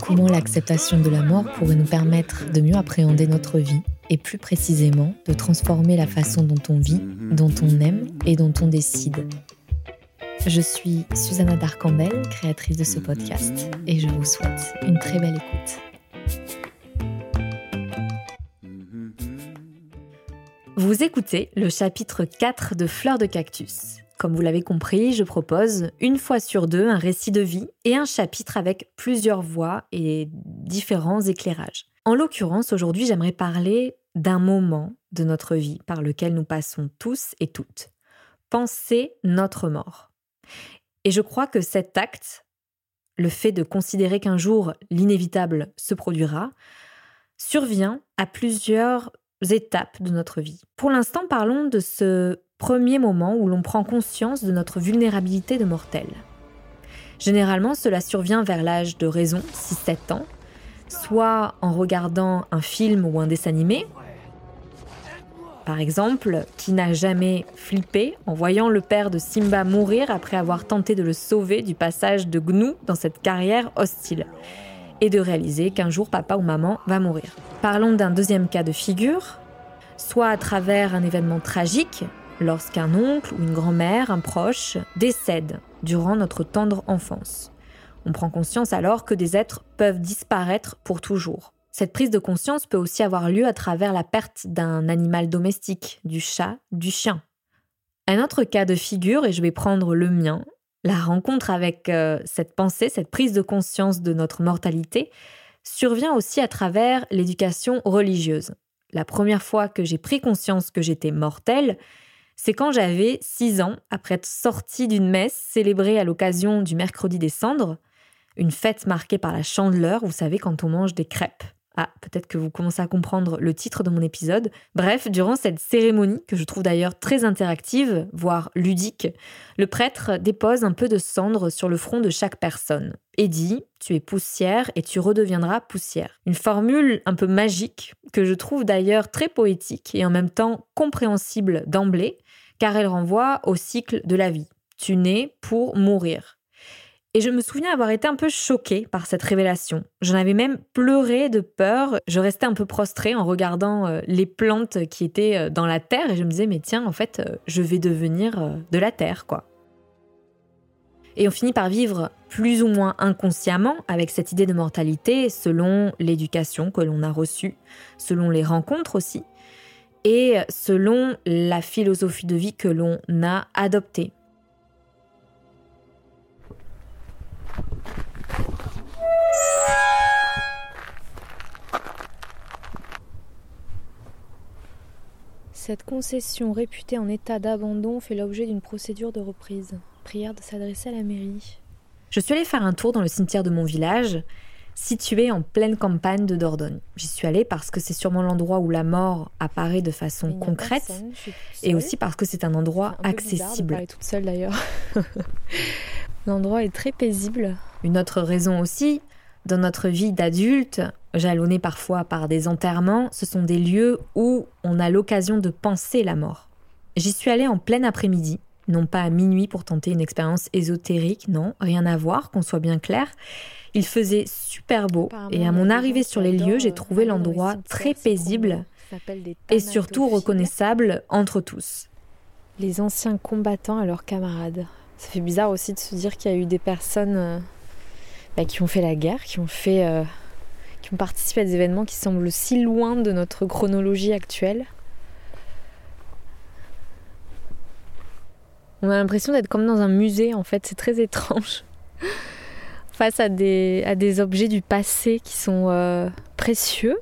Comment l'acceptation de la mort pourrait nous permettre de mieux appréhender notre vie et plus précisément de transformer la façon dont on vit, dont on aime et dont on décide. Je suis Susanna Darcambel, créatrice de ce podcast, et je vous souhaite une très belle écoute. Vous écoutez le chapitre 4 de Fleurs de Cactus. Comme vous l'avez compris, je propose une fois sur deux un récit de vie et un chapitre avec plusieurs voix et différents éclairages. En l'occurrence, aujourd'hui, j'aimerais parler d'un moment de notre vie par lequel nous passons tous et toutes. Penser notre mort. Et je crois que cet acte, le fait de considérer qu'un jour l'inévitable se produira, survient à plusieurs étapes de notre vie. Pour l'instant, parlons de ce premier moment où l'on prend conscience de notre vulnérabilité de mortel. Généralement, cela survient vers l'âge de raison, 6-7 ans, soit en regardant un film ou un dessin animé, par exemple, qui n'a jamais flippé en voyant le père de Simba mourir après avoir tenté de le sauver du passage de Gnou dans cette carrière hostile, et de réaliser qu'un jour papa ou maman va mourir. Parlons d'un deuxième cas de figure, soit à travers un événement tragique, lorsqu'un oncle ou une grand-mère, un proche, décède durant notre tendre enfance. On prend conscience alors que des êtres peuvent disparaître pour toujours. Cette prise de conscience peut aussi avoir lieu à travers la perte d'un animal domestique, du chat, du chien. Un autre cas de figure, et je vais prendre le mien, la rencontre avec euh, cette pensée, cette prise de conscience de notre mortalité, survient aussi à travers l'éducation religieuse. La première fois que j'ai pris conscience que j'étais mortelle, c'est quand j'avais 6 ans, après être sortie d'une messe célébrée à l'occasion du mercredi des cendres, une fête marquée par la chandeleur, vous savez, quand on mange des crêpes. Ah, peut-être que vous commencez à comprendre le titre de mon épisode. Bref, durant cette cérémonie, que je trouve d'ailleurs très interactive, voire ludique, le prêtre dépose un peu de cendre sur le front de chaque personne et dit Tu es poussière et tu redeviendras poussière. Une formule un peu magique, que je trouve d'ailleurs très poétique et en même temps compréhensible d'emblée, car elle renvoie au cycle de la vie. Tu nais pour mourir. Et je me souviens avoir été un peu choquée par cette révélation. J'en avais même pleuré de peur. Je restais un peu prostrée en regardant euh, les plantes qui étaient euh, dans la terre et je me disais, mais tiens, en fait, euh, je vais devenir de la terre, quoi. Et on finit par vivre plus ou moins inconsciemment avec cette idée de mortalité selon l'éducation que l'on a reçue, selon les rencontres aussi, et selon la philosophie de vie que l'on a adoptée. Cette concession réputée en état d'abandon fait l'objet d'une procédure de reprise. Prière de s'adresser à la mairie. Je suis allée faire un tour dans le cimetière de mon village, situé en pleine campagne de Dordogne. J'y suis allée parce que c'est sûrement l'endroit où la mort apparaît de façon concrète et aussi parce que c'est un endroit accessible. toute seule d'ailleurs. L'endroit est très paisible. Une autre raison aussi, dans notre vie d'adulte, jalonnée parfois par des enterrements, ce sont des lieux où on a l'occasion de penser la mort. J'y suis allée en plein après-midi, non pas à minuit pour tenter une expérience ésotérique, non, rien à voir, qu'on soit bien clair. Il faisait super beau et à mon arrivée sur les lieux, j'ai trouvé l'endroit très paisible et surtout reconnaissable entre tous. Les anciens combattants à leurs camarades. Ça fait bizarre aussi de se dire qu'il y a eu des personnes euh, bah, qui ont fait la guerre, qui ont fait, euh, qui ont participé à des événements qui semblent si loin de notre chronologie actuelle. On a l'impression d'être comme dans un musée, en fait, c'est très étrange. Face à des, à des objets du passé qui sont euh, précieux,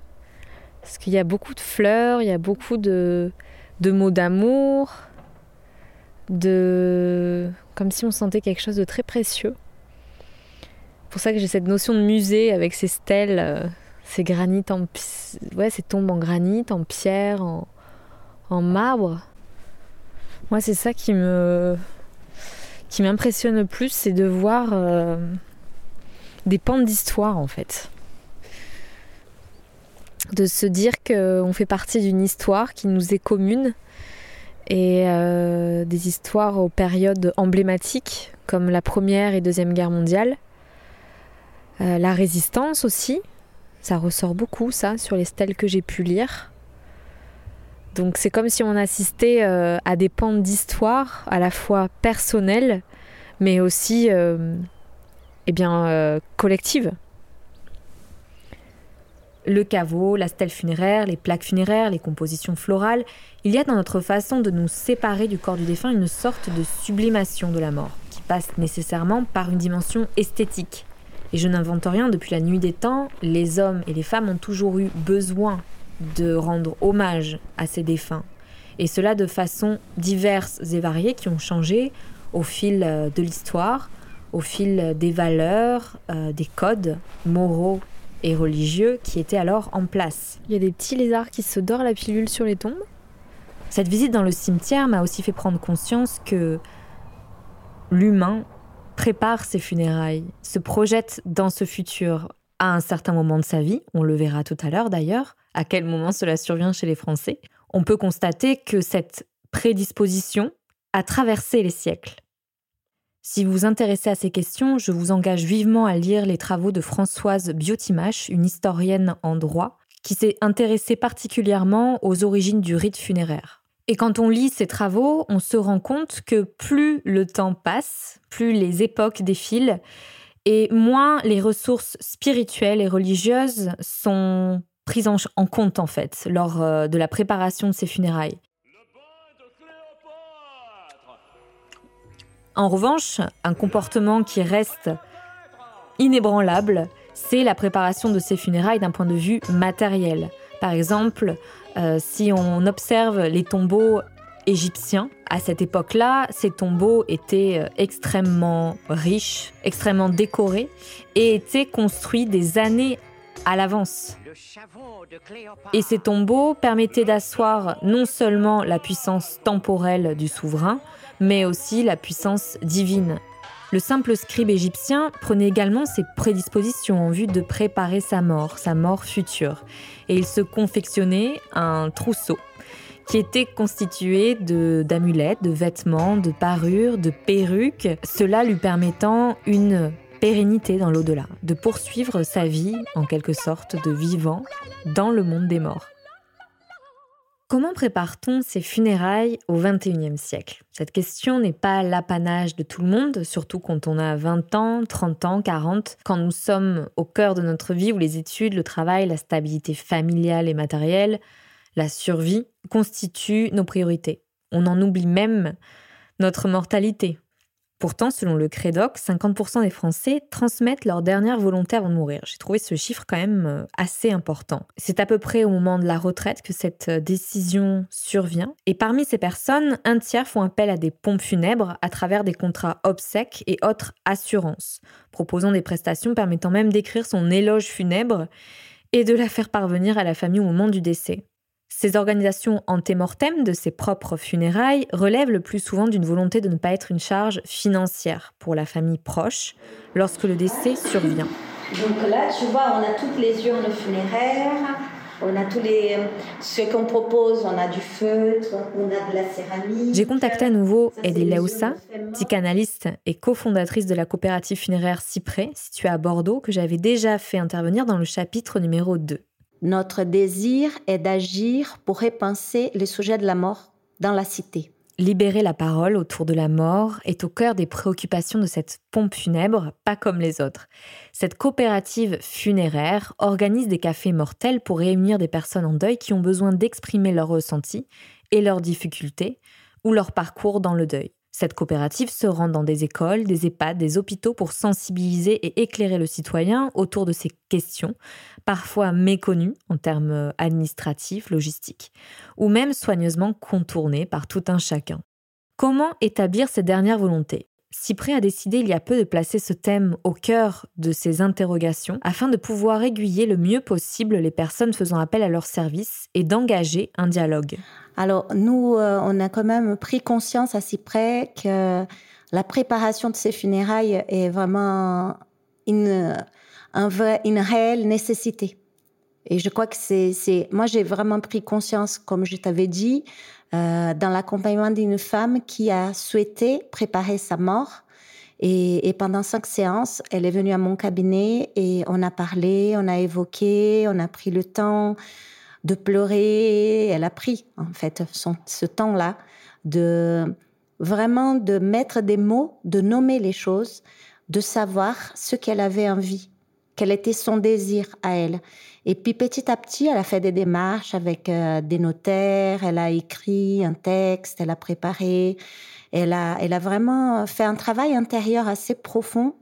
parce qu'il y a beaucoup de fleurs, il y a beaucoup de, de mots d'amour, de comme si on sentait quelque chose de très précieux. C'est pour ça que j'ai cette notion de musée avec ces stèles, euh, ces granites en ouais, ces tombes en granit, en pierre, en, en marbre. Moi, c'est ça qui me qui m'impressionne le plus, c'est de voir euh, des pans d'histoire en fait. De se dire qu'on fait partie d'une histoire qui nous est commune et euh, des histoires aux périodes emblématiques comme la Première et Deuxième Guerre mondiale. Euh, la résistance aussi, ça ressort beaucoup ça sur les stèles que j'ai pu lire. Donc c'est comme si on assistait euh, à des pans d'histoire à la fois personnelles mais aussi eh bien, euh, collectives. Le caveau, la stèle funéraire, les plaques funéraires, les compositions florales, il y a dans notre façon de nous séparer du corps du défunt une sorte de sublimation de la mort, qui passe nécessairement par une dimension esthétique. Et je n'invente rien, depuis la nuit des temps, les hommes et les femmes ont toujours eu besoin de rendre hommage à ces défunts. Et cela de façon diverses et variées qui ont changé au fil euh, de l'histoire, au fil des valeurs, euh, des codes moraux et religieux qui étaient alors en place. Il y a des petits lézards qui se dorent la pilule sur les tombes. Cette visite dans le cimetière m'a aussi fait prendre conscience que l'humain prépare ses funérailles, se projette dans ce futur à un certain moment de sa vie, on le verra tout à l'heure d'ailleurs, à quel moment cela survient chez les Français, on peut constater que cette prédisposition a traversé les siècles. Si vous vous intéressez à ces questions, je vous engage vivement à lire les travaux de Françoise Biotimache, une historienne en droit, qui s'est intéressée particulièrement aux origines du rite funéraire. Et quand on lit ces travaux, on se rend compte que plus le temps passe, plus les époques défilent, et moins les ressources spirituelles et religieuses sont prise en, compte en fait lors euh, de la préparation de ces funérailles. En revanche, un comportement qui reste inébranlable, c'est la préparation de ces funérailles d'un point de vue matériel. Par exemple, euh, si on observe les tombeaux égyptiens, à cette époque-là, ces tombeaux étaient euh, extrêmement riches, extrêmement décorés et étaient construits des années à l'avance. Et ces tombeaux permettaient d'asseoir non seulement la puissance temporelle du souverain, mais aussi la puissance divine. Le simple scribe égyptien prenait également ses prédispositions en vue de préparer sa mort, sa mort future, et il se confectionnait un trousseau qui était constitué d'amulettes, de vêtements, de parures, de perruques, cela lui permettant une pérennité dans l'au-delà, de poursuivre sa vie, en quelque sorte, de vivant dans le monde des morts. Comment prépare-t-on ces funérailles au XXIe siècle? Cette question n'est pas l'apanage de tout le monde, surtout quand on a 20 ans, 30 ans, 40, quand nous sommes au cœur de notre vie où les études, le travail, la stabilité familiale et matérielle, la survie constituent nos priorités. On en oublie même notre mortalité, Pourtant, selon le Crédoc, 50% des Français transmettent leur dernière volonté avant de mourir. J'ai trouvé ce chiffre quand même euh, assez important. C'est à peu près au moment de la retraite que cette euh, décision survient. Et parmi ces personnes, un tiers font appel à des pompes funèbres à travers des contrats obsèques et autres assurances, proposant des prestations permettant même d'écrire son éloge funèbre et de la faire parvenir à la famille au moment du décès. Ces organisations antémortem de ses propres funérailles relèvent le plus souvent d'une volonté de ne pas être une charge financière pour la famille proche lorsque le décès survient. Donc là, tu vois, on a toutes les urnes funéraires, on a tous les ce qu'on propose, on a du feutre, on a de la céramique. J'ai contacté à nouveau Eddie Leusa, psychanalyste et cofondatrice de la coopérative funéraire Cyprès, située à Bordeaux, que j'avais déjà fait intervenir dans le chapitre numéro 2. Notre désir est d'agir pour repenser les sujets de la mort dans la cité. Libérer la parole autour de la mort est au cœur des préoccupations de cette pompe funèbre, pas comme les autres. Cette coopérative funéraire organise des cafés mortels pour réunir des personnes en deuil qui ont besoin d'exprimer leurs ressentis et leurs difficultés ou leur parcours dans le deuil. Cette coopérative se rend dans des écoles, des EHPAD, des hôpitaux pour sensibiliser et éclairer le citoyen autour de ces questions, parfois méconnues en termes administratifs, logistiques, ou même soigneusement contournées par tout un chacun. Comment établir ces dernières volontés? Cyprès a décidé il y a peu de placer ce thème au cœur de ses interrogations afin de pouvoir aiguiller le mieux possible les personnes faisant appel à leur service et d'engager un dialogue. Alors nous, euh, on a quand même pris conscience à Cyprès que la préparation de ces funérailles est vraiment une, une réelle nécessité. Et je crois que c'est, moi j'ai vraiment pris conscience, comme je t'avais dit, euh, dans l'accompagnement d'une femme qui a souhaité préparer sa mort. Et, pendant cinq séances, elle est venue à mon cabinet et on a parlé, on a évoqué, on a pris le temps de pleurer. Elle a pris en fait ce temps-là de vraiment de mettre des mots, de nommer les choses, de savoir ce qu'elle avait envie, quel était son désir à elle. Et puis petit à petit, elle a fait des démarches avec euh, des notaires, elle a écrit un texte, elle a préparé, elle a, elle a vraiment fait un travail intérieur assez profond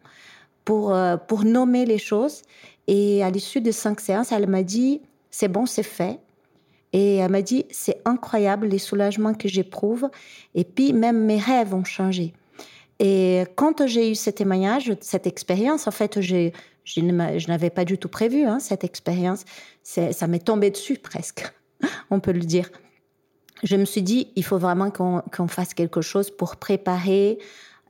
pour, euh, pour nommer les choses. Et à l'issue de cinq séances, elle m'a dit, c'est bon, c'est fait. Et elle m'a dit, c'est incroyable les soulagements que j'éprouve. Et puis même mes rêves ont changé. Et quand j'ai eu ce témoignage, cette expérience, en fait, j'ai je n'avais pas du tout prévu hein, cette expérience. Ça m'est tombé dessus presque, on peut le dire. Je me suis dit, il faut vraiment qu'on fasse quelque chose pour préparer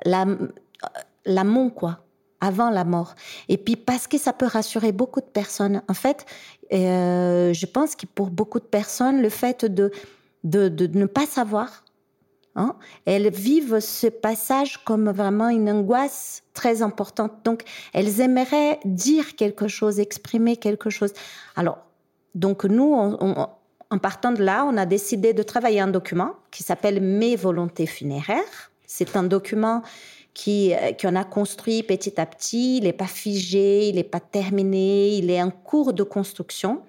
l'amont, quoi, avant la mort. Et puis parce que ça peut rassurer beaucoup de personnes. En fait, euh, je pense que pour beaucoup de personnes, le fait de ne pas savoir Hein. Elles vivent ce passage comme vraiment une angoisse très importante. Donc, elles aimeraient dire quelque chose, exprimer quelque chose. Alors, donc nous, en partant de là, on a décidé de travailler un document qui s'appelle Mes volontés funéraires. C'est un document qui euh, qu'on a construit petit à petit. Il n'est pas figé, il n'est pas terminé, il est en cours de construction.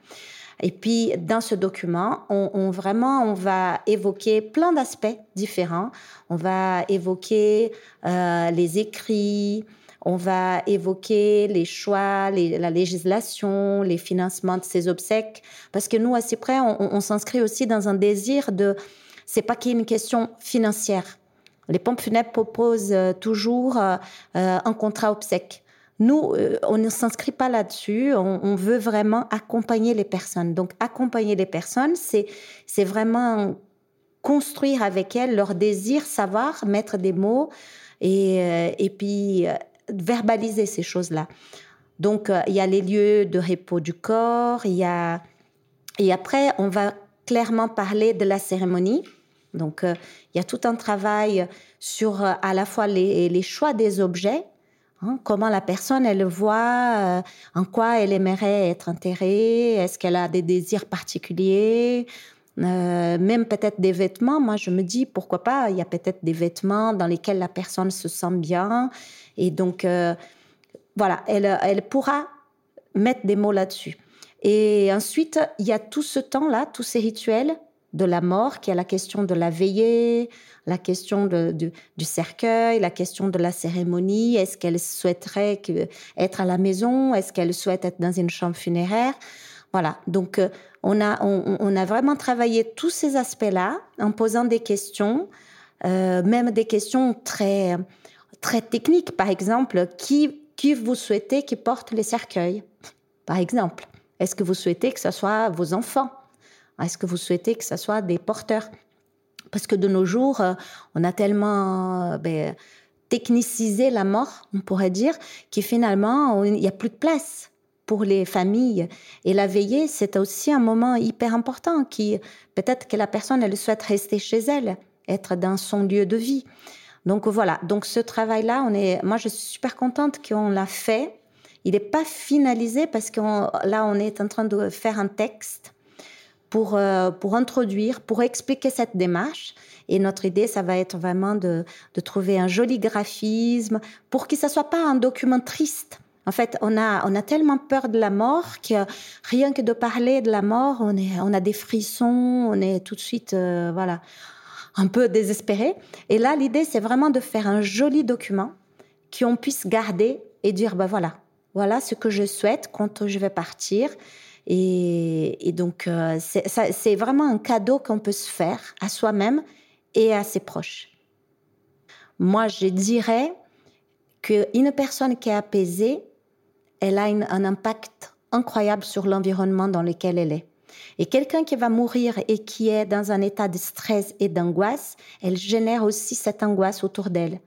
Et puis, dans ce document, on, vraiment, on va évoquer plein d'aspects différents. On va évoquer euh, les écrits, on va évoquer les choix, la législation, les financements de ces obsèques. Parce que nous, à Cyprès, on, on s'inscrit aussi dans un désir de... C'est pas qu'il y une question financière. Les pompes funèbres proposent euh, toujours euh, un contrat obsèque. Nous, euh, on ne s'inscrit pas là-dessus. On, veut vraiment accompagner les personnes. Donc, accompagner les personnes, c'est, vraiment construire avec elles leur désir, savoir, mettre des mots et, euh, et puis euh, verbaliser ces choses-là. Donc, il y a les lieux de repos du corps, il y a... Et après, on va clairement parler de la cérémonie. Donc, il y a tout un travail sur à la fois les, les choix des objets, Hein, comment la personne, elle voit, euh, en quoi elle aimerait être enterrée, est-ce qu'elle a des désirs particuliers, euh, même peut-être des vêtements. Moi, je me dis, pourquoi pas, il y a peut-être des vêtements dans lesquels la personne se sent bien. Et donc, euh, voilà, elle, elle pourra mettre des mots là-dessus. Et ensuite, il y a tout ce temps-là, tous ces rituels de la mort, qui est la question de la veillée, la question du cercueil, la question de la cérémonie. Est-ce qu'elle souhaiterait être à la maison? Est-ce qu'elle souhaite être dans une chambre funéraire? Voilà. Donc, euh, on a, on, a vraiment travaillé tous ces aspects-là en posant des questions, euh, même des questions très, très techniques. Par exemple, qui, qui vous souhaitez qui porte les cercueils? Par exemple. Est-ce que vous souhaitez que ce soit vos enfants? Est-ce que vous souhaitez que ce soit des porteurs? Parce que de nos jours, euh, on a tellement euh, ben, technicisé la mort, on pourrait dire, que finalement, il n'y a plus de place pour les familles. Et la veillée, c'est aussi un moment hyper important qui, peut-être que la personne, elle souhaite rester chez elle, être dans son lieu de vie. Donc voilà. Donc ce travail-là, moi, je suis super contente qu'on l'a fait. Il n'est pas finalisé parce que là, on est en train de faire un texte pour, euh, pour introduire, pour expliquer cette démarche. Et notre idée, ça va être vraiment de, trouver un joli graphisme pour que ça soit pas un document triste. En fait, on a, on a tellement peur de la mort que rien que de parler de la mort, on a des frissons, on est tout de suite, euh, voilà, un peu désespéré. Et là, l'idée, c'est vraiment de faire un joli document qu'on puisse garder et dire, ben voilà, voilà ce que je souhaite quand je vais partir. Et, donc, euh, c'est vraiment un cadeau qu'on peut se faire à soi-même et à ses proches. Moi, je dirais qu'une personne qui est apaisée, elle a un impact incroyable sur l'environnement dans lequel elle est. Et quelqu'un qui va mourir et qui est dans un état de stress et d'angoisse, elle génère aussi cette angoisse autour d'elle.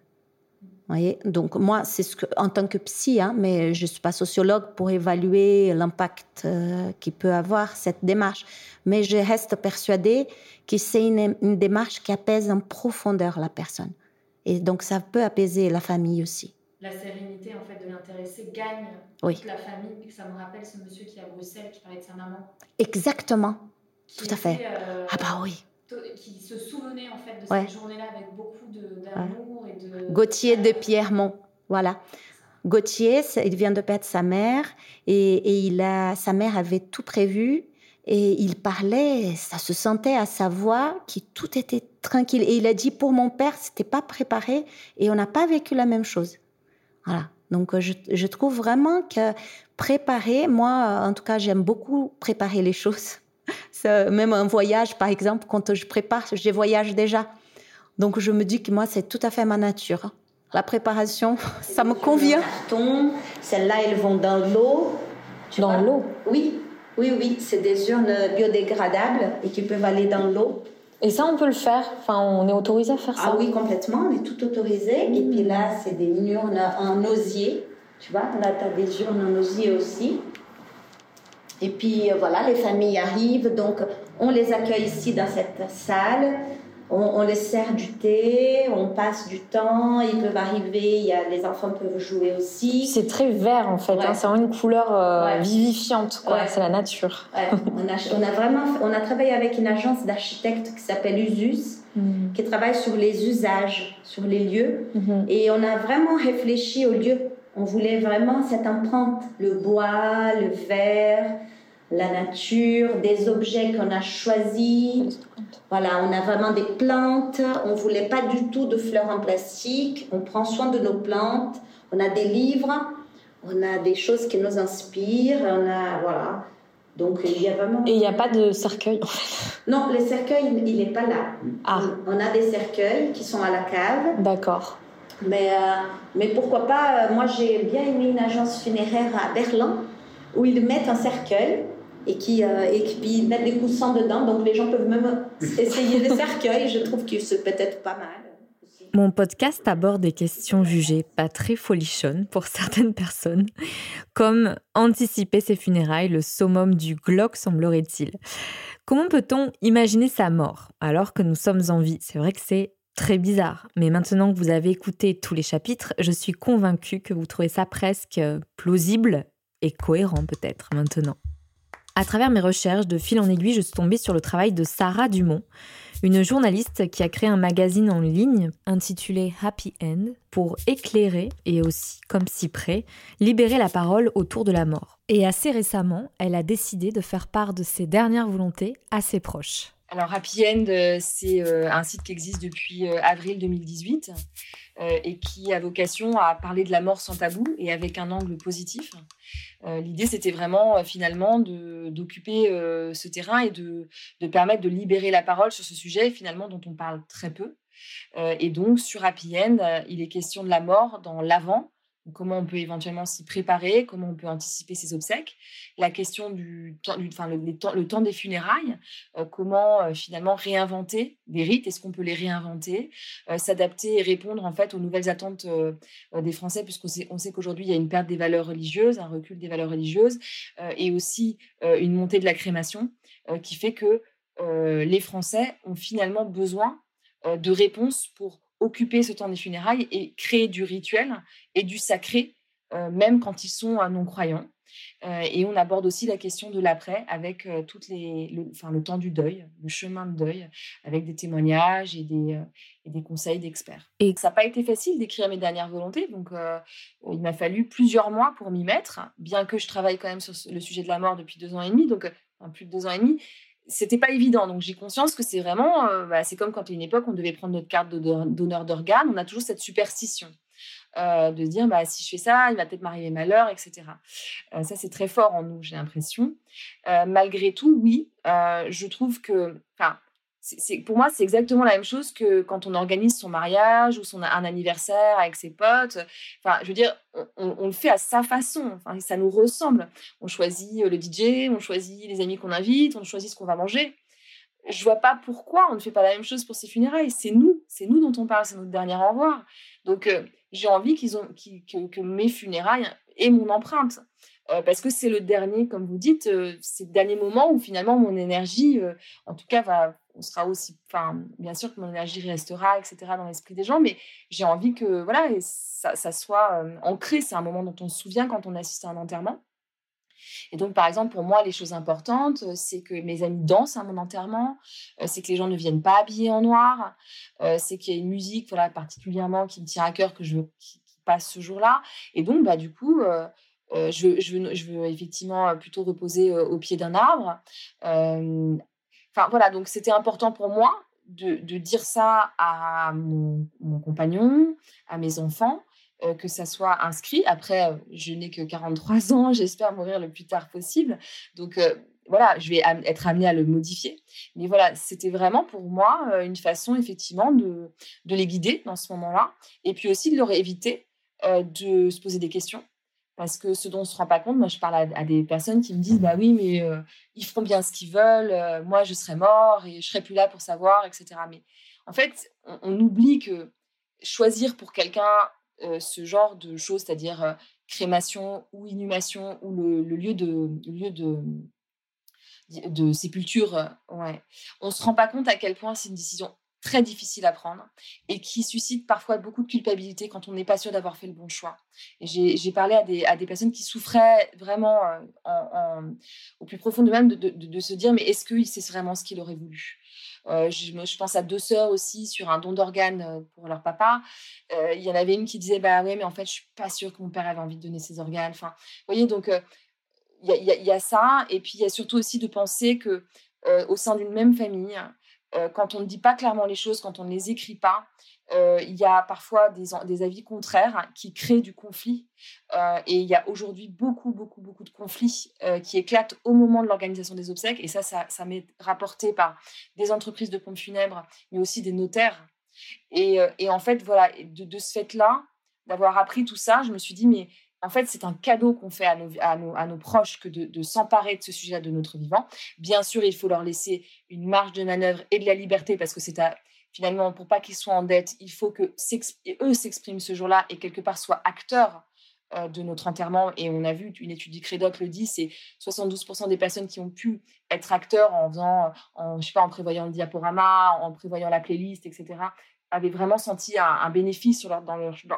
Voyez Donc moi, c'est ce que, en tant que psy, hein, mais je ne suis pas sociologue pour évaluer l'impact euh, qu'il peut avoir cette démarche. Mais je reste persuadée que c'est une, une, démarche qui apaise en profondeur la personne. Et donc ça peut apaiser la famille aussi. La sérénité en fait de l'intéressé gagne toute la famille. Et ça me rappelle ce monsieur qui est à Bruxelles qui parlait de sa maman. Exactement. Tout à fait. Euh, ah bah oui qui se souvenait en fait de cette journée-là avec beaucoup d'amour et de... Gauthier de Pierremont, voilà. Gauthier, il vient de perdre sa mère et, et, il a, sa mère avait tout prévu et il parlait, ça se sentait à sa voix qui tout était tranquille. Et il a dit pour mon père, c'était pas préparé et on n'a pas vécu la même chose. Voilà. Donc je, je trouve vraiment que préparer, moi en tout cas j'aime beaucoup préparer les choses même un voyage, par exemple, quand je prépare, je voyage déjà. Donc je me dis que moi, c'est tout à fait ma nature. La préparation, ça me convient. Celles-là, elles vont dans l'eau. Dans l'eau? Oui, oui, oui. C'est des urnes biodégradables et qui peuvent aller dans l'eau. Et ça, on peut le faire? Enfin, on est autorisé à faire ça? Ah oui, complètement. On est tout autorisé. Et puis là, c'est des urnes en osier. Tu vois, là, tu as des urnes en osier aussi. Et puis euh, voilà, les familles arrivent, donc on les accueille ici dans cette salle, on, les sert du thé, on passe du temps, ils peuvent arriver, y a, les enfants peuvent jouer aussi. C'est très vert en fait, hein, c'est vraiment une couleur euh, vivifiante, c'est la nature. on, a, on, a, vraiment, on a travaillé avec une agence d'architectes qui s'appelle Usus, mm. qui travaille sur les usages, sur les lieux, mm-hmm. et on a vraiment réfléchi aux lieux on voulait vraiment cette empreinte, le bois, le verre, la nature, des objets qu'on a choisis. Voilà, on a vraiment des plantes. On voulait pas du tout de fleurs en plastique. On prend soin de nos plantes. On a des livres. On a des choses qui nous inspirent. On a voilà. Donc il y a vraiment. Et il n'y a pas de cercueil. non, le cercueil il n'est pas là. Ah. On a des cercueils qui sont à la cave. D'accord. Mais, euh, mais pourquoi pas, euh, moi j'ai bien aimé une agence funéraire à Berlin où ils mettent un cercueil et qui, euh, et puis ils mettent des coussins dedans, donc les gens peuvent même essayer les cercueils. Je trouve que c'est peut-être pas mal. Mon podcast aborde des questions jugées pas très folichonnes pour certaines personnes, comme anticiper ses funérailles, le summum du glauque semblerait-il. Comment peut-on imaginer sa mort alors que nous sommes en vie? C'est vrai que c'est très bizarre. Mais maintenant que vous avez écouté tous les chapitres, je suis convaincue que vous trouvez ça presque plausible et cohérent peut-être maintenant. À travers mes recherches de fil en aiguille, je suis tombée sur le travail de Sarah Dumont, une journaliste qui a créé un magazine en ligne intitulé Happy End pour éclairer et aussi, comme si près, libérer la parole autour de la mort. Et assez récemment, elle a décidé de faire part de ses dernières volontés à ses proches. Alors Happy End, euh, c'est euh, un site qui existe depuis euh, avril 2018 et qui a vocation à parler de la mort sans tabou et avec un angle positif. L'idée, c'était vraiment finalement d'occuper ce terrain et de, de, permettre de libérer la parole sur ce sujet finalement dont on parle très peu. et donc sur Happy End, il est question de la mort dans l'avant, comment on peut éventuellement s'y préparer, comment on peut anticiper ses obsèques, la question du temps, enfin, le, temps, le temps des funérailles, euh, comment euh, finalement réinventer des rites, est-ce qu'on peut les réinventer, euh, s'adapter et répondre en fait aux nouvelles attentes des Français, puisqu'on sait, on sait qu'aujourd'hui il y a une perte des valeurs religieuses, un recul des valeurs religieuses, et aussi une montée de la crémation, qui fait que les Français ont finalement besoin de réponses pour occuper ce temps des funérailles et créer du rituel et du sacré, euh, même quand ils sont euh, non-croyants. Euh, et on aborde aussi la question de l'après avec toutes les, le, enfin, le temps du deuil, le chemin de deuil, avec des témoignages et des, et des conseils d'experts. Et ça n'a pas été facile d'écrire mes dernières volontés, donc il m'a fallu plusieurs mois pour m'y mettre, bien que je travaille quand même sur le sujet de la mort depuis deux ans et demi, donc plus de deux ans et demi c'était pas évident. Donc j'ai conscience que c'est vraiment, euh, bah, c'est comme quand à une époque on devait prendre notre carte donneur d'organes, on a toujours cette superstition euh, de dire bah si je fais ça, il va peut-être m'arriver malheur, etc. Euh, ça c'est très fort en nous, j'ai l'impression. malgré tout, oui, je trouve que, c'est pour moi, c'est exactement la même chose que quand on organise son mariage ou son un anniversaire avec ses potes. Enfin, je veux dire, on, le fait à sa façon. Enfin, ça nous ressemble. On choisit le DJ, on choisit les amis qu'on invite, on choisit ce qu'on va manger. Je vois pas pourquoi on ne fait pas la même chose pour ses funérailles. C'est nous, c'est nous dont on parle, c'est notre dernier au revoir. Donc, j'ai envie qu'ils ont, que, mes funérailles aient mon empreinte. Euh, parce que c'est le dernier, comme vous dites, euh, c'est le dernier moment où finalement mon énergie, euh, en tout cas, va, on sera aussi, enfin, bien sûr que mon énergie restera, etc., dans l'esprit des gens, mais j'ai envie que, voilà, ça, ça soit ancré. C'est un moment dont on se souvient quand on assiste à un enterrement. Et donc, par exemple, pour moi, les choses importantes, c'est que mes amis dansent à mon enterrement, c'est que les gens ne viennent pas habillés en noir, c'est qu'il y a une musique, voilà, particulièrement qui me tient à cœur que je veux qui, passe ce jour-là. Et donc, bah, du coup, je, veux, je, veux, je, veux, effectivement plutôt reposer au pied d'un arbre. Enfin voilà, donc c'était important pour moi de, dire ça à mon, compagnon, à mes enfants, que ça soit inscrit. Après, je n'ai que 43 ans, j'espère mourir le plus tard possible. Donc voilà, je vais être amenée à le modifier. Mais voilà, c'était vraiment pour moi une façon effectivement de, de les guider dans ce moment-là. Et puis aussi de leur éviter de se poser des questions parce que ce dont on se rend pas compte, moi je parle à, des personnes qui me disent Bah oui, mais euh, ils feront bien ce qu'ils veulent, euh, moi je serai mort et je serai plus là pour savoir, etc. Mais en fait, on, oublie que choisir pour quelqu'un euh, ce genre de choses, c'est-à-dire crémation ou inhumation ou le, lieu de, lieu de, de sépulture, ouais, on se rend pas compte à quel point c'est une décision très difficile à prendre et qui suscite parfois beaucoup de culpabilité quand on n'est pas sûr d'avoir fait le bon choix. J'ai parlé à des, personnes qui souffraient vraiment euh, au plus profond de même de, de, se dire mais est-ce que c'est vraiment ce qu'il aurait voulu? Euh, je, je, pense à deux sœurs aussi sur un don d'organes euh, pour leur papa. Il y en avait une qui disait bah ouais mais en fait je suis pas sûre que mon père avait envie de donner ses organes. Enfin, vous voyez donc il y, y, a ça et puis il y a surtout aussi de penser que au sein d'une même famille, euh, quand on ne dit pas clairement les choses, quand on ne les écrit pas, euh, il y a parfois des, avis contraires qui créent du conflit. Euh, et il y a aujourd'hui beaucoup, beaucoup, beaucoup de conflits qui éclatent au moment de l'organisation des obsèques. Et ça, ça, m'est rapporté par des entreprises de pompes funèbres, mais aussi des notaires. Et, en fait, voilà, de ce fait-là, d'avoir appris tout ça, je me suis dit, mais en fait, c'est un cadeau qu'on fait à nos, à, nos, proches que de, s'emparer de ce sujet de notre vivant. Bien sûr, il faut leur laisser une marge de manœuvre et de la liberté parce que c'est finalement, pour pas qu'ils soient en dette, il faut que eux s'expriment ce jour-là et quelque part soient acteurs euh, de notre enterrement. Et on a vu, une étude du Crédoc le dit, c'est 72% des personnes qui ont pu être acteurs en faisant, en, je sais pas, en prévoyant le diaporama, en prévoyant la playlist, etc avaient vraiment senti un, bénéfice dans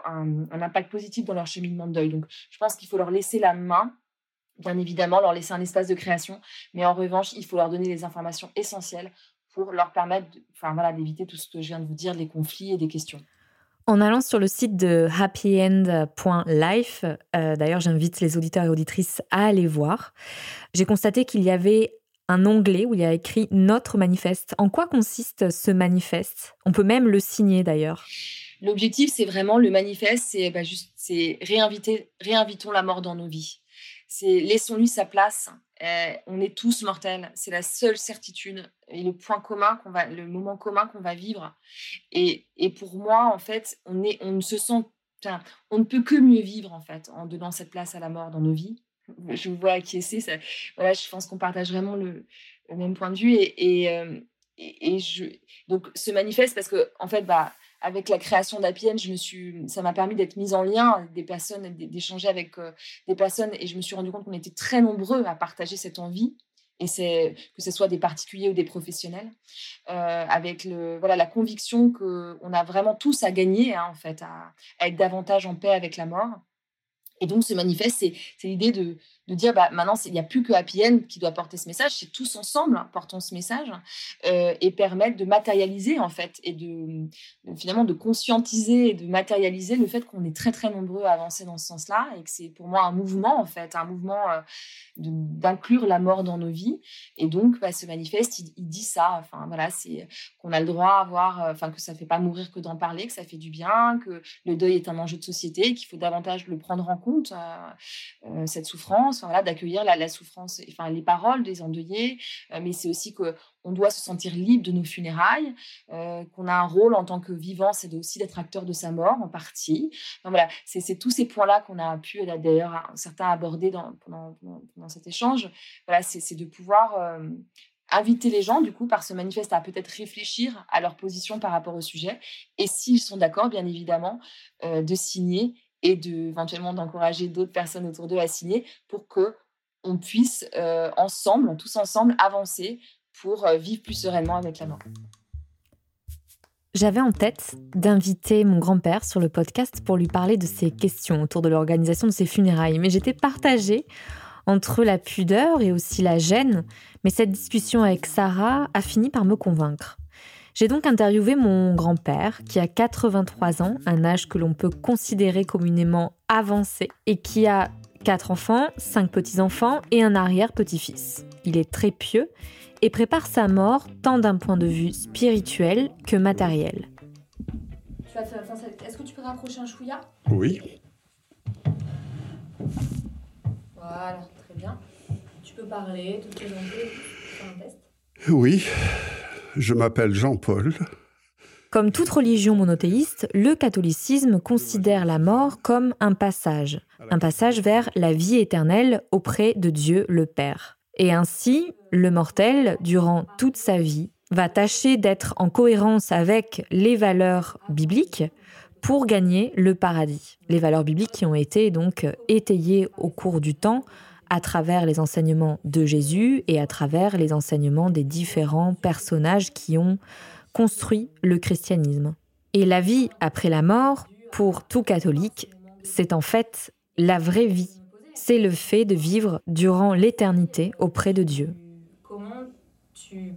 un, impact positif dans leur cheminement de deuil. Donc, je pense qu'il faut leur laisser la main, bien évidemment, leur laisser un espace de création, mais en revanche, il faut leur donner les informations essentielles pour leur permettre, enfin voilà, d'éviter tout ce que je viens de vous dire, les conflits et des questions. En allant sur le site de happyend.life, euh, d'ailleurs j'invite les auditeurs et auditrices à aller voir, j'ai constaté qu'il y avait un onglet où il y a écrit Notre manifeste. En quoi consiste ce manifeste? On peut même le signer d'ailleurs. L'objectif, c'est vraiment le manifeste, c'est bah, juste, c'est réinviter, réinvitons la mort dans nos vies. C'est laissons-lui sa place. Euh, on est tous mortels. C'est la seule certitude et le point commun qu'on va, le moment commun qu'on va vivre. Et, pour moi, en fait, on est, on se sent, on ne peut que mieux vivre en fait en donnant cette place à la mort dans nos vies je vous vois acquiescer. Voilà, je pense qu'on partage vraiment le, même point de vue. Et, donc, ce manifeste, parce que, fait, bah, avec la création suis, ça m'a permis d'être mise en lien des personnes, d'échanger avec des personnes. Et je me suis rendu compte qu'on était très nombreux à partager cette envie. Et que ce soit des particuliers ou des professionnels, avec le, voilà, la conviction qu'on a vraiment tous à gagner, hein, en fait, à être davantage en paix avec la mort. Et donc, ce manifeste, c'est l'idée de, de dire bah, maintenant, il n'y a plus que Happy End qui doit porter ce message, c'est tous ensemble hein, portons ce message euh, et permettre de matérialiser, en fait, et de, finalement de conscientiser et de matérialiser le fait qu'on est très, très nombreux à avancer dans ce sens-là et que c'est pour moi un mouvement, en fait, un mouvement euh, d'inclure la mort dans nos vies. Et donc, bah, ce manifeste, il, dit ça, enfin, voilà, c'est qu'on a le droit à avoir, euh, enfin, que ça fait pas mourir que d'en parler, que ça fait du bien, que le deuil est un enjeu de société, qu'il faut davantage le prendre en compte, cette souffrance d'accueillir la, souffrance, enfin les paroles des endeuillés, mais c'est aussi que on doit se sentir libre de nos funérailles, qu'on a un rôle en tant que vivant, c'est aussi d'être acteur de sa mort en partie. voilà, c'est tous ces points-là qu'on a pu d'ailleurs certains aborder dans, pendant, cet échange. Voilà, c'est de pouvoir inviter les gens, du coup, par ce manifeste, à peut-être réfléchir à leur position par rapport au sujet. Et s'ils sont d'accord, bien évidemment, euh, de signer et de, éventuellement d'encourager d'autres personnes autour d'eux à signer pour que on puisse euh, ensemble, tous ensemble, avancer pour euh, vivre plus sereinement avec la mort. J'avais en tête d'inviter mon grand-père sur le podcast pour lui parler de ses questions autour de l'organisation de ses funérailles, mais j'étais partagée entre la pudeur et aussi la gêne, mais cette discussion avec Sarah a fini par me convaincre. J'ai donc interviewé mon grand-père, qui a 83 ans, un âge que l'on peut considérer communément avancé, et qui a quatre enfants, cinq petits-enfants et un arrière-petit-fils. Il est très pieux et prépare sa mort tant d'un point de vue spirituel que matériel. Est-ce que tu peux rapprocher un chouïa? Oui. Voilà bien. Tu peux parler, te présenter, faire un test? Oui, je m'appelle Jean-Paul. Comme toute religion monothéiste, le catholicisme considère la mort comme un passage, un passage vers la vie éternelle auprès de Dieu le Père. Et ainsi, le mortel, durant toute sa vie, va tâcher d'être en cohérence avec les valeurs bibliques pour gagner le paradis. Les valeurs bibliques qui ont été donc étayées au cours du temps à travers les enseignements de Jésus et à travers les enseignements des différents personnages qui ont construit le christianisme. Et la vie après la mort, pour tout catholique, c'est en fait la vraie vie. C'est le fait de vivre durant l'éternité auprès de Dieu. Comment tu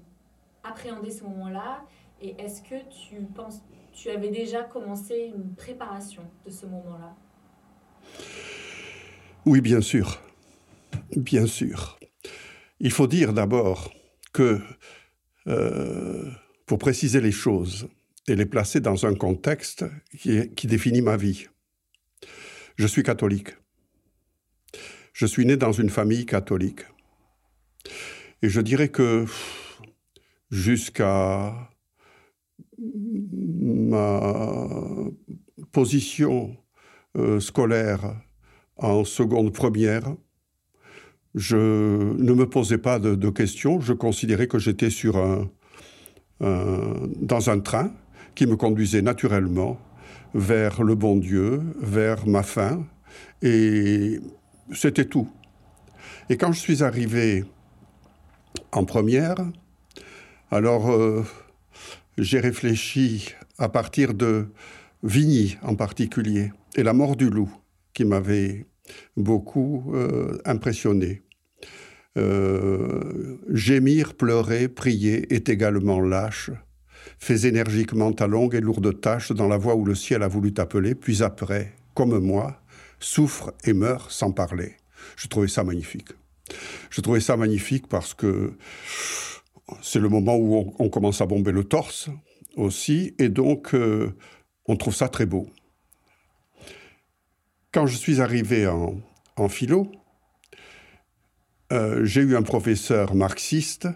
appréhendais ce moment-là et est-ce que tu penses tu avais déjà commencé une préparation de ce moment-là? Oui, bien sûr. Bien sûr. Il faut dire d'abord que, euh, pour préciser les choses et les placer dans un contexte qui, définit ma vie, je suis catholique. Je suis né dans une famille catholique. Et je dirais que jusqu'à ma position euh, scolaire en seconde première, je ne me posais pas de, questions. Je considérais que j'étais sur un, dans un train qui me conduisait naturellement vers le bon Dieu, vers ma fin, et c'était tout. Et quand je suis arrivé en première, alors euh, j'ai réfléchi à partir de Vigny en particulier, et la mort du loup qui m'avait beaucoup euh, impressionné. Euh, gémir, pleurer, prier est également lâche. Fais énergiquement ta longue et lourde tâche dans la voie où le ciel a voulu t'appeler, puis après, comme moi, souffre et meurt sans parler. Je trouvais ça magnifique. Je trouvais ça magnifique parce que c'est le moment où on, commence à bomber le torse aussi, et donc euh, on trouve ça très beau. Quand je suis arrivé en, philo, euh, j'ai eu un professeur marxiste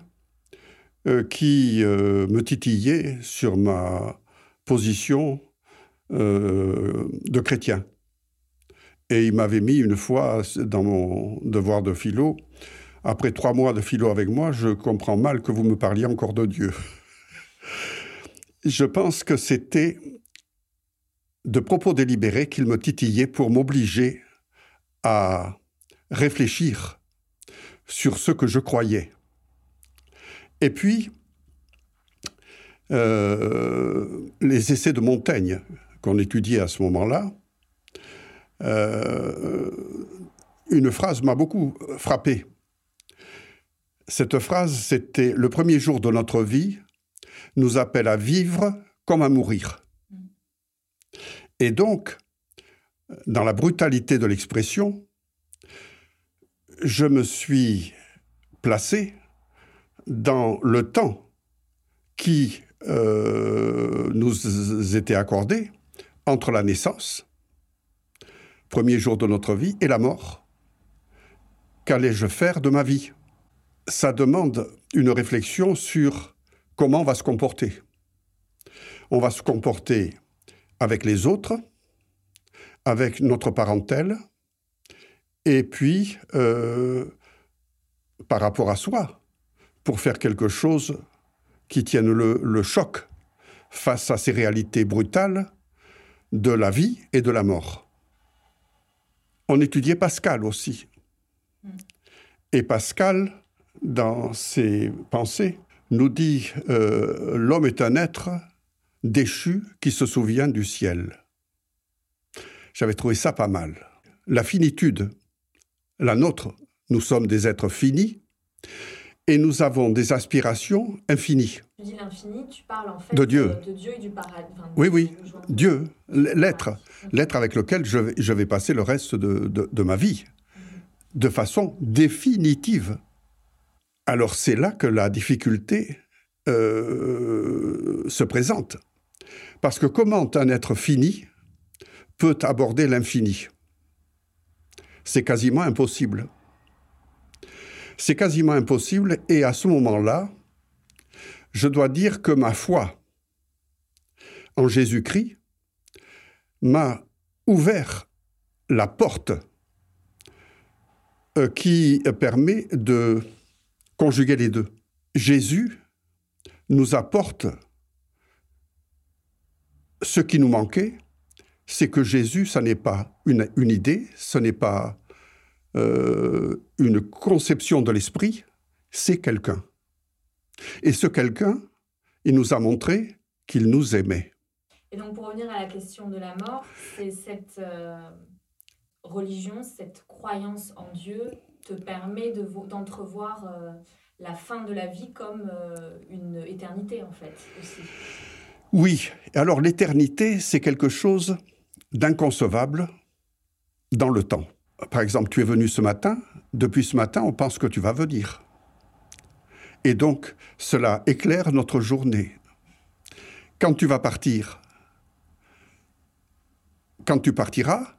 euh, qui euh, me titillait sur ma position de chrétien. Et il m'avait mis une fois dans mon devoir de philo, après trois mois de philo avec moi, je comprends mal que vous me parliez encore de Dieu. je pense que c'était de propos délibérés qu'il me titillait pour m'obliger à réfléchir sur ce que je croyais. Et puis, euh, les essais de Montaigne qu'on étudiait à ce moment-là, euh, une phrase m'a beaucoup frappé. Cette phrase, c'était Le premier jour de notre vie nous appelle à vivre comme à mourir. Et donc, dans la brutalité de l'expression, je me suis placé dans le temps qui euh, nous était accordé entre la naissance, premier jour de notre vie, et la mort. qu'allais-je faire de ma vie? Ça demande une réflexion sur comment on va se comporter. On va se comporter avec les autres, avec notre parentèle, et puis euh, par rapport à soi, pour faire quelque chose qui tienne le, choc face à ces réalités brutales de la vie et de la mort. On étudiait Pascal aussi. Et Pascal, dans ses pensées, nous dit euh, L'homme est un être déchu qui se souvient du ciel. J'avais trouvé ça pas mal. La finitude, la nôtre, nous sommes des êtres finis et nous avons des aspirations infinies. Tu dis l'infini, tu parles en fait de Dieu, de, Dieu et du paradis. oui, oui, Dieu, l'être, l'être avec lequel je vais, je vais, passer le reste de, de, ma vie, de façon définitive. Alors c'est là que la difficulté euh, se présente. Parce que comment un être fini peut aborder l'infini? C'est quasiment impossible. C'est quasiment impossible et à ce moment-là, je dois dire que ma foi en Jésus-Christ m'a ouvert la porte euh, qui permet de conjuguer les deux. Jésus nous apporte ce qui nous manquait, c'est que Jésus, ce n'est pas une, idée, ce n'est pas euh, une conception de l'esprit, c'est quelqu'un. Et ce quelqu'un, il nous a montré qu'il nous aimait. Et donc pour revenir à la question de la mort, c'est cette euh, religion, cette croyance en Dieu te permet d'entrevoir euh, la fin de la vie comme une éternité en fait aussi. Oui, alors l'éternité, c'est quelque chose d'inconcevable dans le temps. Par exemple, tu es venu ce matin, depuis ce matin, on pense que tu vas venir. Et donc, cela éclaire notre journée. Quand tu vas partir, quand tu partiras,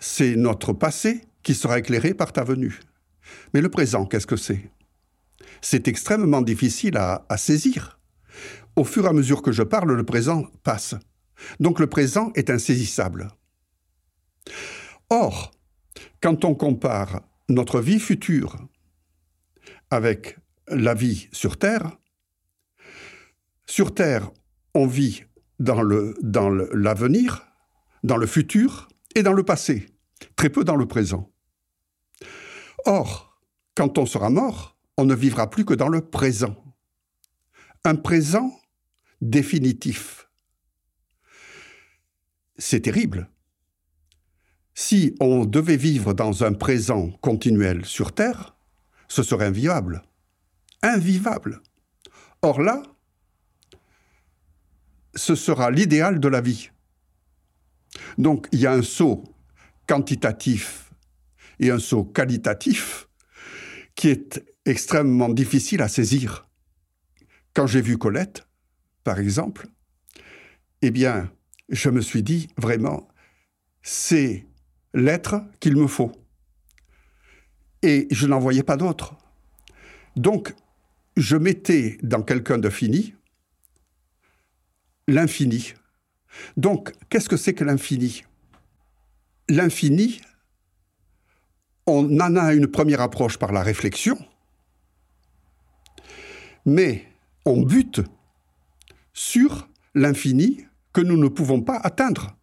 c'est notre passé qui sera éclairé par ta venue. Mais le présent, qu'est-ce que c'est? C'est extrêmement difficile à, à saisir au fur et à mesure que je parle, le présent passe. Donc le présent est insaisissable. Or, quand on compare notre vie future avec la vie sur Terre, sur Terre, on vit dans l'avenir, dans, dans le futur et dans le passé, très peu dans le présent. Or, quand on sera mort, on ne vivra plus que dans le présent. Un présent définitif. C'est terrible. Si on devait vivre dans un présent continuel sur Terre, ce serait invivable. Invivable. Or là, ce sera l'idéal de la vie. Donc il y a un saut quantitatif et un saut qualitatif qui est extrêmement difficile à saisir. Quand j'ai vu Colette, par exemple, eh bien, je me suis dit vraiment, c'est l'être qu'il me faut. Et je n'en voyais pas d'autre. Donc, je mettais dans quelqu'un de fini l'infini. Donc, qu'est-ce que c'est que l'infini? L'infini, on en a une première approche par la réflexion, mais on bute sur l'infini que nous ne pouvons pas atteindre.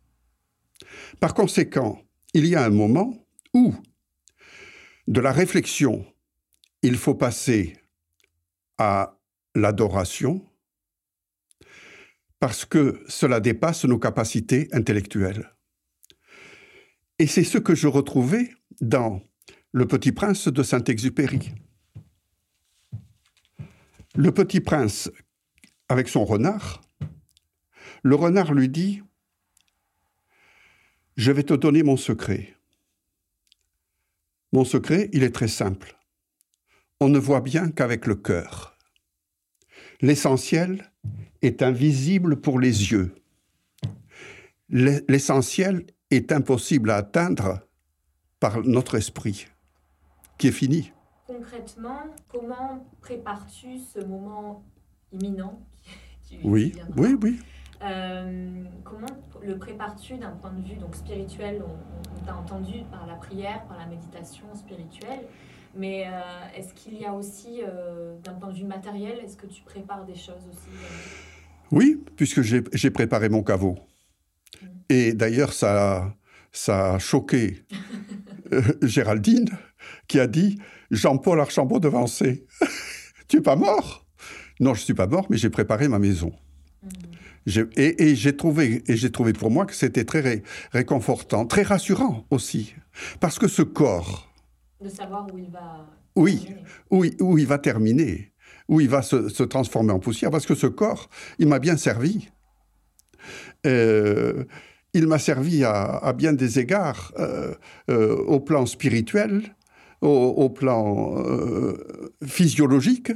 Par conséquent, il y a un moment où, de la réflexion, il faut passer à l'adoration, parce que cela dépasse nos capacités intellectuelles. Et c'est ce que je retrouvais dans Le Petit Prince de Saint-Exupéry. Le Petit Prince avec son renard, le renard lui dit, je vais te donner mon secret. Mon secret, il est très simple. On ne voit bien qu'avec le cœur. L'essentiel est invisible pour les yeux. L'essentiel est impossible à atteindre par notre esprit. qui est fini. Concrètement, comment prépares-tu ce moment imminent? Oui, oui, oui. Euh, comment le prépares-tu d'un point de vue donc spirituel On, on t'a entendu par la prière, par la méditation spirituelle, mais euh, est-ce qu'il y a aussi, euh, d'un point de vue matériel, est-ce que tu prépares des choses aussi Oui, puisque j'ai préparé mon caveau. Mm. Et d'ailleurs, ça, ça a choqué Géraldine, qui a dit Jean-Paul Archambault devancé. tu es pas mort? Non, je suis pas mort, mais j'ai préparé ma maison. Mm. Et, j'ai trouvé, et j'ai trouvé pour moi que c'était très réconfortant, très rassurant aussi, parce que ce corps. De savoir où il va. Oui, où, où il va terminer, où il va se, transformer en poussière, parce que ce corps, il m'a bien servi. Euh, il m'a servi à, bien des égards, euh, euh, au plan spirituel, au, plan physiologique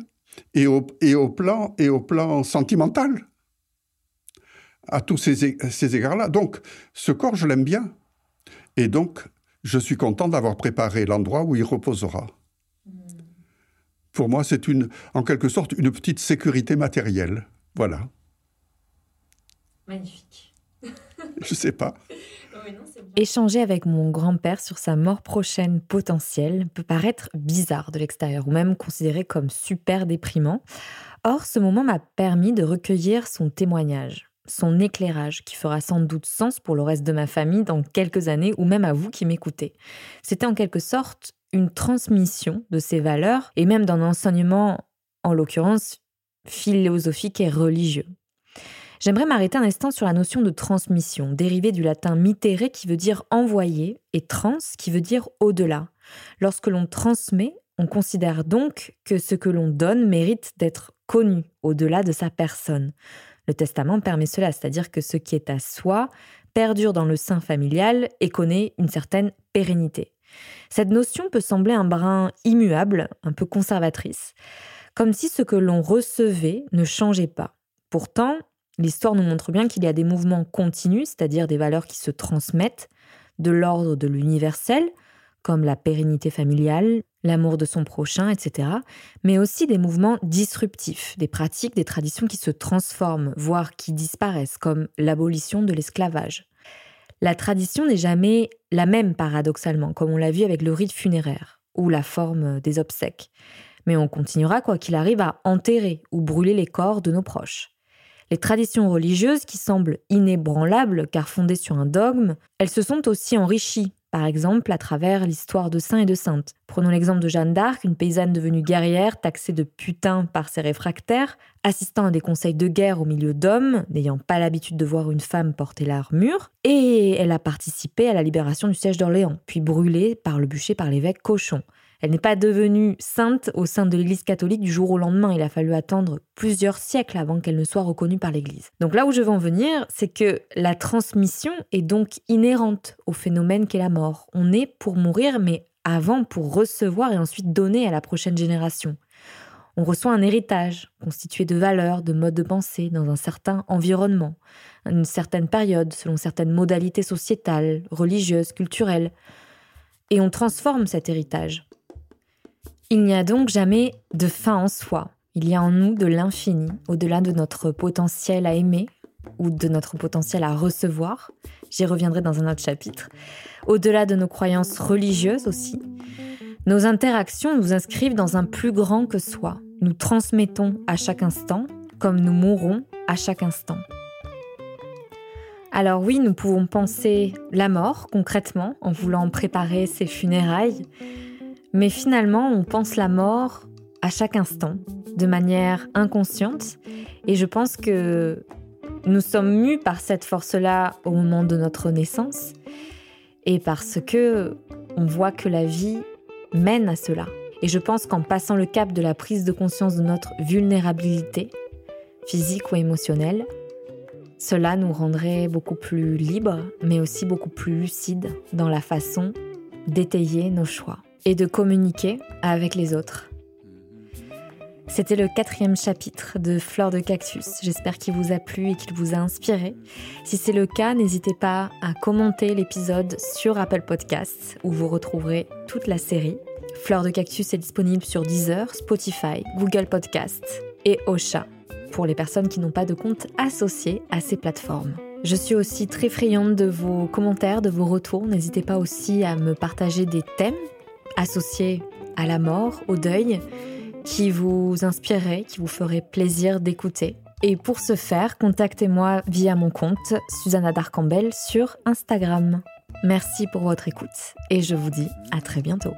et au, et au, plan, et au plan sentimental à tous ces, égards-là. Donc, ce corps, je l'aime bien. Et donc, je suis content d'avoir préparé l'endroit où il reposera. Pour moi, c'est une, en quelque sorte, une petite sécurité matérielle. Voilà. Magnifique. je sais pas. Échanger avec mon grand-père sur sa mort prochaine potentielle peut paraître bizarre de l'extérieur ou même considéré comme super déprimant. Or, ce moment m'a permis de recueillir son témoignage son éclairage qui fera sans doute sens pour le reste de ma famille dans quelques années ou même à vous qui m'écoutez. C'était en quelque sorte une transmission de ces valeurs et même d'un enseignement, en l'occurrence, philosophique et religieux. J'aimerais m'arrêter un instant sur la notion de transmission, dérivée du latin mittere qui veut dire envoyer et trans qui veut dire au-delà. Lorsque l'on transmet, on considère donc que ce que l'on donne mérite d'être connu au-delà de sa personne. Le testament permet cela, c'est-à-dire que ce qui est à soi perdure dans le sein familial et connaît une certaine pérennité. Cette notion peut sembler un brin immuable, un peu conservatrice, comme si ce que l'on recevait ne changeait pas. Pourtant, l'histoire nous montre bien qu'il y a des mouvements continus, c'est-à-dire des valeurs qui se transmettent, de l'ordre de l'universel, comme la pérennité familiale, l'amour de son prochain, etc., mais aussi des mouvements disruptifs, des pratiques, des traditions qui se transforment, voire qui disparaissent, comme l'abolition de l'esclavage. La tradition n'est jamais la même paradoxalement, comme on l'a vu avec le rite funéraire ou la forme des obsèques. Mais on continuera, quoi qu'il arrive, à enterrer ou brûler les corps de nos proches. Les traditions religieuses, qui semblent inébranlables car fondées sur un dogme, elles se sont aussi enrichies par exemple à travers l'histoire de saints et de saintes. Prenons l'exemple de Jeanne d'Arc, une paysanne devenue guerrière, taxée de putain par ses réfractaires, assistant à des conseils de guerre au milieu d'hommes, n'ayant pas l'habitude de voir une femme porter l'armure, et elle a participé à la libération du siège d'Orléans, puis brûlée par le bûcher par l'évêque Cochon. Elle n'est pas devenue sainte au sein de l'Église catholique du jour au lendemain. Il a fallu attendre plusieurs siècles avant qu'elle ne soit reconnue par l'Église. Donc là où je veux en venir, c'est que la transmission est donc inhérente au phénomène qu'est la mort. On est pour mourir, mais avant pour recevoir et ensuite donner à la prochaine génération. On reçoit un héritage constitué de valeurs, de modes de pensée dans un certain environnement, une certaine période, selon certaines modalités sociétales, religieuses, culturelles. Et on transforme cet héritage. Il n'y a donc jamais de fin en soi. Il y a en nous de l'infini, au-delà de notre potentiel à aimer ou de notre potentiel à recevoir. J'y reviendrai dans un autre chapitre. Au-delà de nos croyances religieuses aussi. Nos interactions nous inscrivent dans un plus grand que soi. Nous transmettons à chaque instant, comme nous mourrons à chaque instant. Alors oui, nous pouvons penser la mort concrètement en voulant préparer ses funérailles, mais finalement, on pense la mort à chaque instant, de manière inconsciente. Et je pense que nous sommes mus par cette force-là au moment de notre naissance. Et parce que on voit que la vie mène à cela. Et je pense qu'en passant le cap de la prise de conscience de notre vulnérabilité, physique ou émotionnelle, cela nous rendrait beaucoup plus libres, mais aussi beaucoup plus lucides dans la façon d'étayer nos choix et de communiquer avec les autres. C'était le quatrième chapitre de Fleurs de Cactus. J'espère qu'il vous a plu et qu'il vous a inspiré. Si c'est le cas, n'hésitez pas à commenter l'épisode sur Apple Podcasts où vous retrouverez toute la série. Fleur de Cactus est disponible sur Deezer, Spotify, Google Podcast et Ocha pour les personnes qui n'ont pas de compte associé à ces plateformes. Je suis aussi très friande de vos commentaires, de vos retours. N'hésitez pas aussi à me partager des thèmes associés à la mort, au deuil, qui vous inspireraient, qui vous feraient plaisir d'écouter. Et pour ce faire, contactez-moi via mon compte Susanna Darcambel sur Instagram. Merci pour votre écoute et je vous dis à très bientôt.